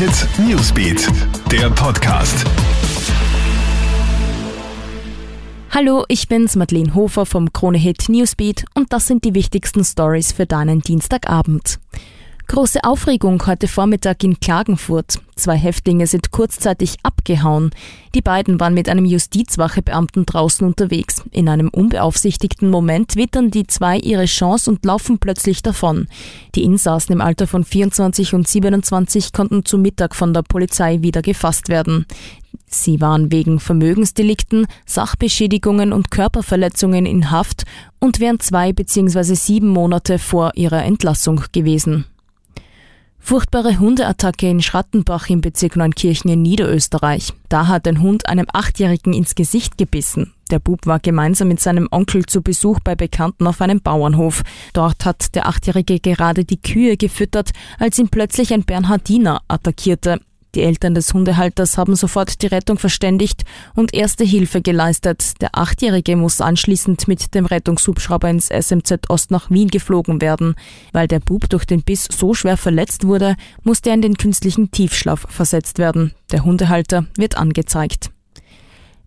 Hit Newsbeat, der Podcast. Hallo, ich bin's Madeleine Hofer vom Krone Hit Newsbeat und das sind die wichtigsten Stories für deinen Dienstagabend. Große Aufregung heute Vormittag in Klagenfurt. Zwei Häftlinge sind kurzzeitig abgehauen. Die beiden waren mit einem Justizwachebeamten draußen unterwegs. In einem unbeaufsichtigten Moment wittern die zwei ihre Chance und laufen plötzlich davon. Die Insassen im Alter von 24 und 27 konnten zu Mittag von der Polizei wieder gefasst werden. Sie waren wegen Vermögensdelikten, Sachbeschädigungen und Körperverletzungen in Haft und wären zwei bzw. sieben Monate vor ihrer Entlassung gewesen. Furchtbare Hundeattacke in Schrattenbach im Bezirk Neunkirchen in Niederösterreich. Da hat ein Hund einem Achtjährigen ins Gesicht gebissen. Der Bub war gemeinsam mit seinem Onkel zu Besuch bei Bekannten auf einem Bauernhof. Dort hat der Achtjährige gerade die Kühe gefüttert, als ihn plötzlich ein Bernhardiner attackierte. Die Eltern des Hundehalters haben sofort die Rettung verständigt und erste Hilfe geleistet. Der Achtjährige muss anschließend mit dem Rettungshubschrauber ins SMZ Ost nach Wien geflogen werden. Weil der Bub durch den Biss so schwer verletzt wurde, musste er in den künstlichen Tiefschlaf versetzt werden. Der Hundehalter wird angezeigt.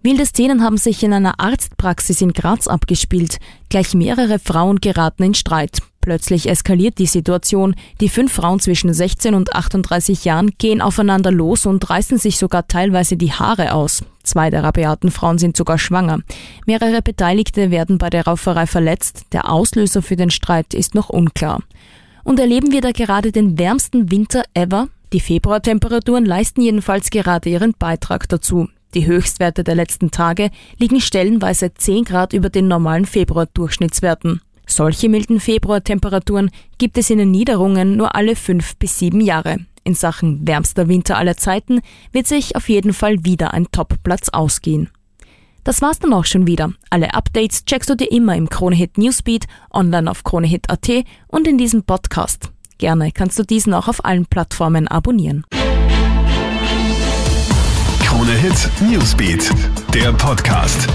Wilde Szenen haben sich in einer Arztpraxis in Graz abgespielt. Gleich mehrere Frauen geraten in Streit. Plötzlich eskaliert die Situation. Die fünf Frauen zwischen 16 und 38 Jahren gehen aufeinander los und reißen sich sogar teilweise die Haare aus. Zwei der rabiaten Frauen sind sogar schwanger. Mehrere Beteiligte werden bei der Rauferei verletzt. Der Auslöser für den Streit ist noch unklar. Und erleben wir da gerade den wärmsten Winter ever? Die Februartemperaturen leisten jedenfalls gerade ihren Beitrag dazu. Die Höchstwerte der letzten Tage liegen stellenweise 10 Grad über den normalen Februar-Durchschnittswerten. Solche milden Februartemperaturen gibt es in den Niederungen nur alle fünf bis sieben Jahre. In Sachen wärmster Winter aller Zeiten wird sich auf jeden Fall wieder ein Topplatz ausgehen. Das war's dann auch schon wieder. Alle Updates checkst du dir immer im Kronehit Newsbeat, online auf kronehit.at und in diesem Podcast. Gerne kannst du diesen auch auf allen Plattformen abonnieren. Krone Hit Newsbeat, der Podcast.